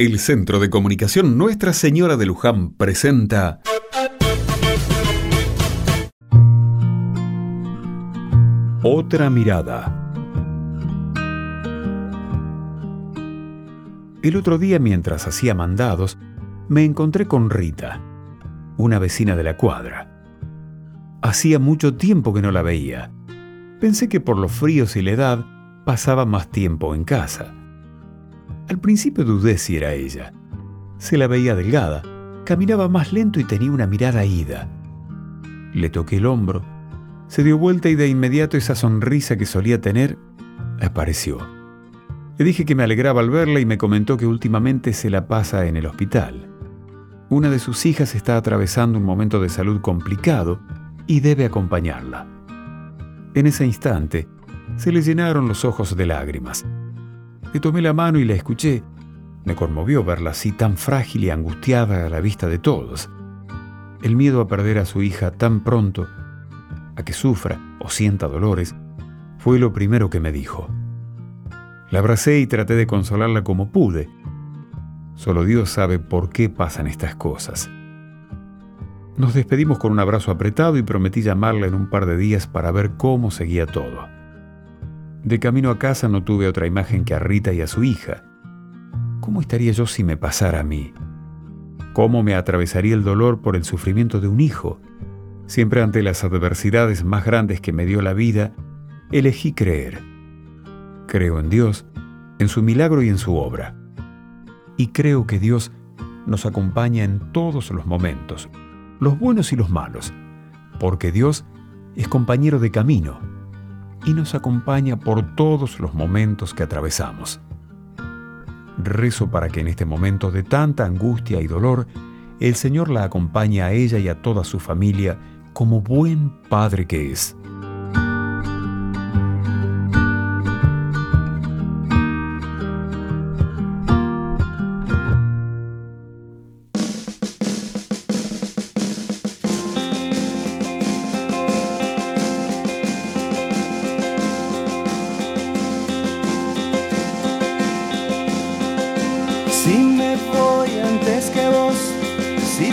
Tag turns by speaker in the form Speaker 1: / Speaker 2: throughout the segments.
Speaker 1: El Centro de Comunicación Nuestra Señora de Luján presenta Otra mirada. El otro día mientras hacía mandados, me encontré con Rita, una vecina de la cuadra. Hacía mucho tiempo que no la veía. Pensé que por los fríos y la edad pasaba más tiempo en casa. Al principio dudé si era ella. Se la veía delgada, caminaba más lento y tenía una mirada ida. Le toqué el hombro, se dio vuelta y de inmediato esa sonrisa que solía tener apareció. Le dije que me alegraba al verla y me comentó que últimamente se la pasa en el hospital. Una de sus hijas está atravesando un momento de salud complicado y debe acompañarla. En ese instante, se le llenaron los ojos de lágrimas. Le tomé la mano y la escuché. Me conmovió verla así tan frágil y angustiada a la vista de todos. El miedo a perder a su hija tan pronto, a que sufra o sienta dolores, fue lo primero que me dijo. La abracé y traté de consolarla como pude. Solo Dios sabe por qué pasan estas cosas. Nos despedimos con un abrazo apretado y prometí llamarla en un par de días para ver cómo seguía todo. De camino a casa no tuve otra imagen que a Rita y a su hija. ¿Cómo estaría yo si me pasara a mí? ¿Cómo me atravesaría el dolor por el sufrimiento de un hijo? Siempre ante las adversidades más grandes que me dio la vida, elegí creer. Creo en Dios, en su milagro y en su obra. Y creo que Dios nos acompaña en todos los momentos, los buenos y los malos, porque Dios es compañero de camino y nos acompaña por todos los momentos que atravesamos. Rezo para que en este momento de tanta angustia y dolor, el Señor la acompañe a ella y a toda su familia como buen Padre que es.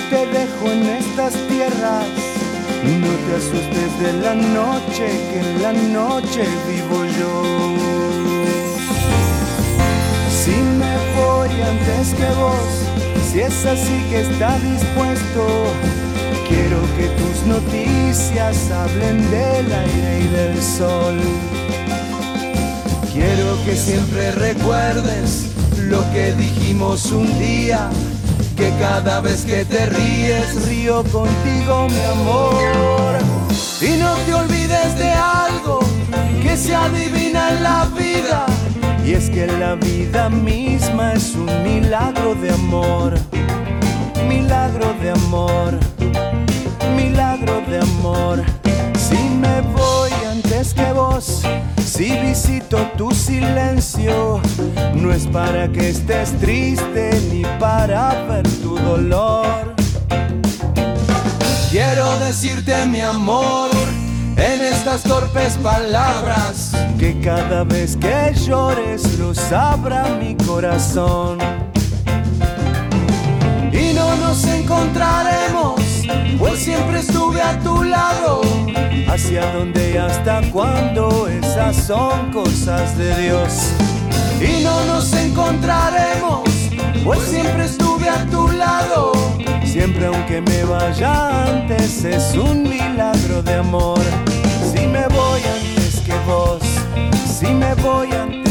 Speaker 2: Te dejo en estas tierras, no te asustes de la noche, que en la noche vivo yo. Si me voy antes que vos, si es así que está dispuesto, quiero que tus noticias hablen del aire y del sol. Quiero que siempre recuerdes lo que dijimos un día, que cada vez que te ríes río contigo mi amor. Y no te olvides de algo que se adivina en la vida, y es que la vida misma es un milagro de amor, milagro de amor, milagro de amor. Si me voy antes que vos, si visito tu silencio, no es para que estés triste para ver tu dolor. Quiero decirte mi amor en estas torpes palabras, que cada vez que llores lo sabrá mi corazón. Y no nos encontraremos, pues siempre estuve a tu lado. Hacia dónde y hasta cuándo, esas son cosas de Dios. Y no nos encontraremos, pues siempre estuve a tu lado. Siempre aunque me vaya antes, es un milagro de amor. Si me voy antes que vos, si me voy antes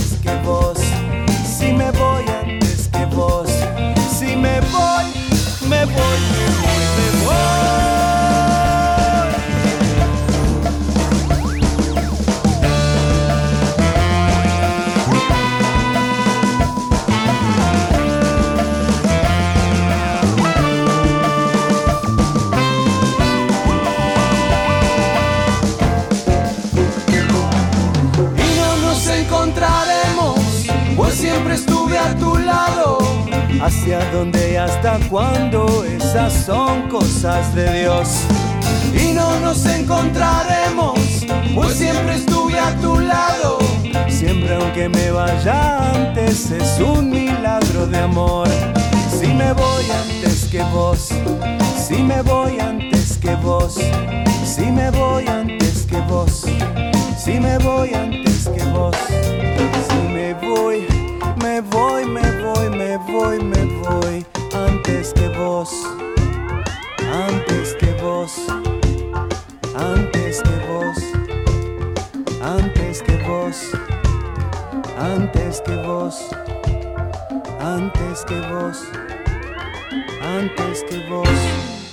Speaker 2: siempre estuve a tu lado. Hacia dónde y hasta cuándo, esas son cosas de Dios. Y no nos encontraremos, pues siempre estuve a tu lado. siempre aunque me vaya antes es un milagro de amor. Si me voy antes que vos, si me voy antes que vos, si me voy antes que vos, si me voy antes que vos, si me voy, me voy, antes que vos, antes que vos, antes que vos, antes que vos, antes que vos, antes que vos, antes que vos.